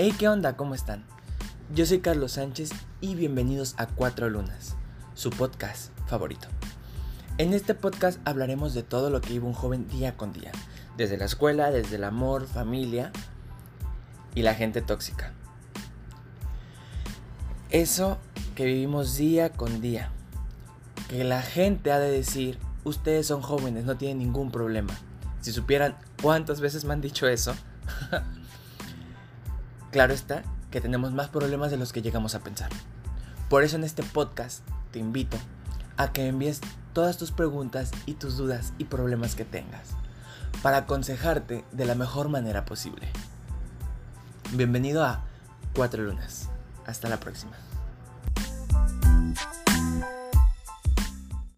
Hey, ¿qué onda? ¿Cómo están? Yo soy Carlos Sánchez y bienvenidos a Cuatro Lunas, su podcast favorito. En este podcast hablaremos de todo lo que vive un joven día con día, desde la escuela, desde el amor, familia y la gente tóxica. Eso que vivimos día con día, que la gente ha de decir, ustedes son jóvenes, no tienen ningún problema. Si supieran cuántas veces me han dicho eso, Claro está que tenemos más problemas de los que llegamos a pensar. Por eso en este podcast te invito a que envíes todas tus preguntas y tus dudas y problemas que tengas para aconsejarte de la mejor manera posible. Bienvenido a Cuatro Lunas. Hasta la próxima.